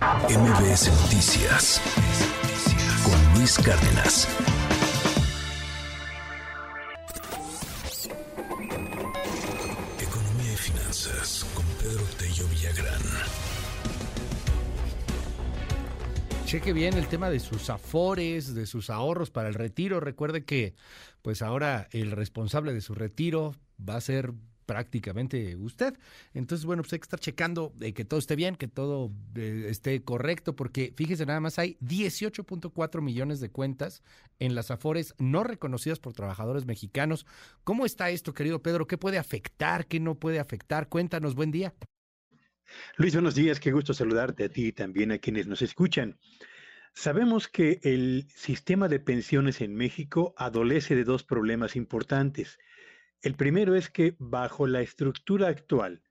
MBS Noticias con Luis Cárdenas. Economía y finanzas con Pedro Tello Villagrán. Cheque bien el tema de sus afores, de sus ahorros para el retiro. Recuerde que pues ahora el responsable de su retiro va a ser prácticamente usted. Entonces, bueno, pues hay que estar checando de que todo esté bien, que todo eh, esté correcto, porque fíjese, nada más hay 18.4 millones de cuentas en las AFORES no reconocidas por trabajadores mexicanos. ¿Cómo está esto, querido Pedro? ¿Qué puede afectar? ¿Qué no puede afectar? Cuéntanos, buen día. Luis, buenos días, qué gusto saludarte a ti y también a quienes nos escuchan. Sabemos que el sistema de pensiones en México adolece de dos problemas importantes. El primero es que bajo la estructura actual,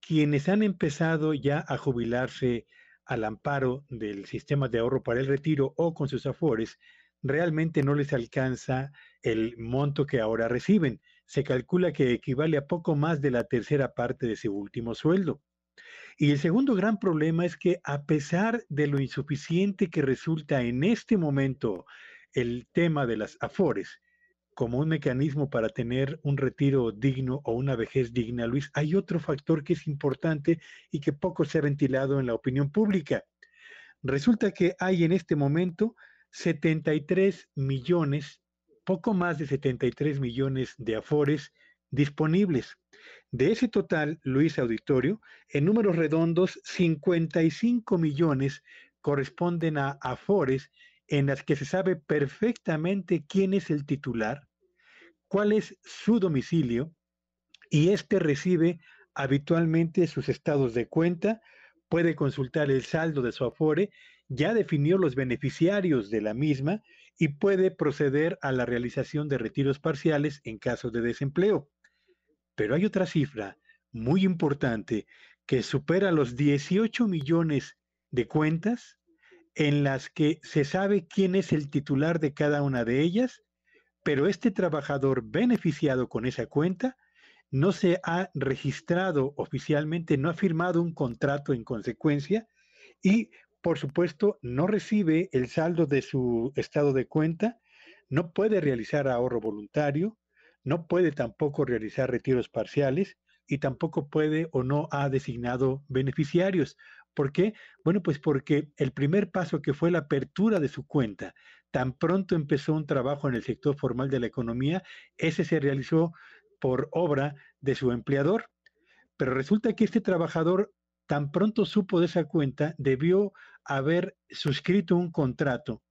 quienes han empezado ya a jubilarse al amparo del sistema de ahorro para el retiro o con sus afores, realmente no les alcanza el monto que ahora reciben. Se calcula que equivale a poco más de la tercera parte de su último sueldo. Y el segundo gran problema es que a pesar de lo insuficiente que resulta en este momento el tema de las afores, como un mecanismo para tener un retiro digno o una vejez digna, Luis, hay otro factor que es importante y que poco se ha ventilado en la opinión pública. Resulta que hay en este momento 73 millones, poco más de 73 millones de afores disponibles. De ese total, Luis Auditorio, en números redondos, 55 millones corresponden a afores en las que se sabe perfectamente quién es el titular, cuál es su domicilio y éste recibe habitualmente sus estados de cuenta, puede consultar el saldo de su afore, ya definió los beneficiarios de la misma y puede proceder a la realización de retiros parciales en caso de desempleo. Pero hay otra cifra muy importante que supera los 18 millones de cuentas en las que se sabe quién es el titular de cada una de ellas, pero este trabajador beneficiado con esa cuenta no se ha registrado oficialmente, no ha firmado un contrato en consecuencia y, por supuesto, no recibe el saldo de su estado de cuenta, no puede realizar ahorro voluntario, no puede tampoco realizar retiros parciales y tampoco puede o no ha designado beneficiarios. ¿Por qué? Bueno, pues porque el primer paso que fue la apertura de su cuenta, tan pronto empezó un trabajo en el sector formal de la economía, ese se realizó por obra de su empleador. Pero resulta que este trabajador tan pronto supo de esa cuenta, debió haber suscrito un contrato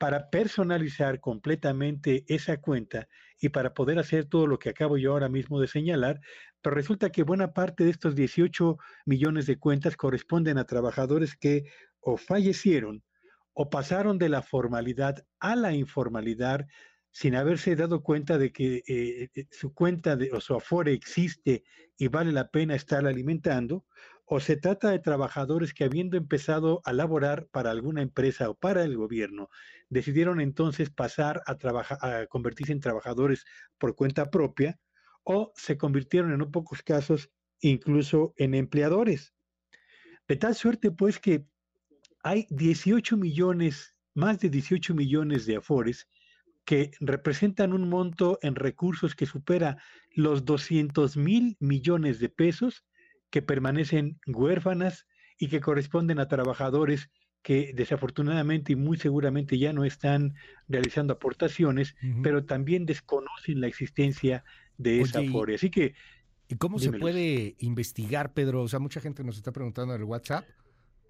para personalizar completamente esa cuenta y para poder hacer todo lo que acabo yo ahora mismo de señalar, pero resulta que buena parte de estos 18 millones de cuentas corresponden a trabajadores que o fallecieron o pasaron de la formalidad a la informalidad sin haberse dado cuenta de que eh, eh, su cuenta o su afore existe y vale la pena estar alimentando, o se trata de trabajadores que habiendo empezado a laborar para alguna empresa o para el gobierno, decidieron entonces pasar a, a convertirse en trabajadores por cuenta propia o se convirtieron en un pocos casos incluso en empleadores. De tal suerte pues que hay 18 millones, más de 18 millones de afores que representan un monto en recursos que supera los 200 mil millones de pesos que permanecen huérfanas y que corresponden a trabajadores que desafortunadamente y muy seguramente ya no están realizando aportaciones, pero también desconocen la existencia de esa Afore. Así que... ¿Y cómo se puede investigar, Pedro? O sea, mucha gente nos está preguntando en el WhatsApp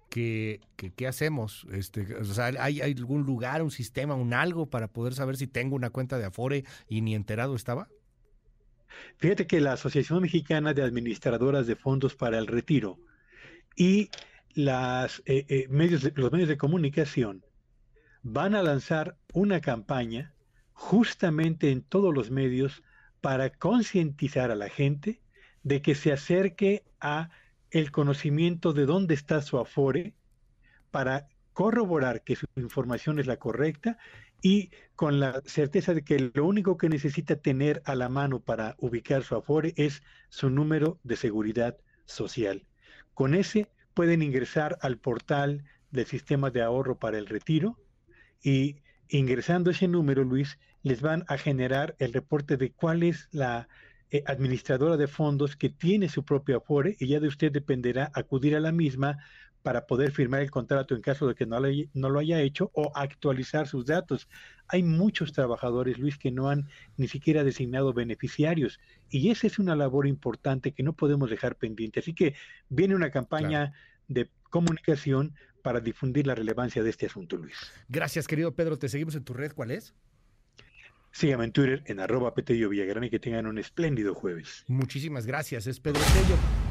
que, qué hacemos. Este, o sea, ¿hay, ¿hay, algún lugar, un sistema, un algo para poder saber si tengo una cuenta de Afore y ni enterado estaba? Fíjate que la Asociación Mexicana de Administradoras de Fondos para el Retiro y eh, eh, medios los medios de comunicación van a lanzar una campaña justamente en todos los medios para concientizar a la gente de que se acerque a el conocimiento de dónde está su afore para corroborar que su información es la correcta y con la certeza de que lo único que necesita tener a la mano para ubicar su Afore es su número de seguridad social. Con ese pueden ingresar al portal del sistema de ahorro para el retiro y ingresando ese número, Luis, les van a generar el reporte de cuál es la eh, administradora de fondos que tiene su propio Afore y ya de usted dependerá acudir a la misma para poder firmar el contrato en caso de que no lo, no lo haya hecho o actualizar sus datos. Hay muchos trabajadores, Luis, que no han ni siquiera designado beneficiarios y esa es una labor importante que no podemos dejar pendiente. Así que viene una campaña de comunicación para difundir la relevancia de este asunto, Luis. Gracias, querido Pedro. Te seguimos en tu red. ¿Cuál es? Síganme en Twitter en arroba Petello Villagrán y que tengan un espléndido jueves. Muchísimas gracias. Es Pedro Tello.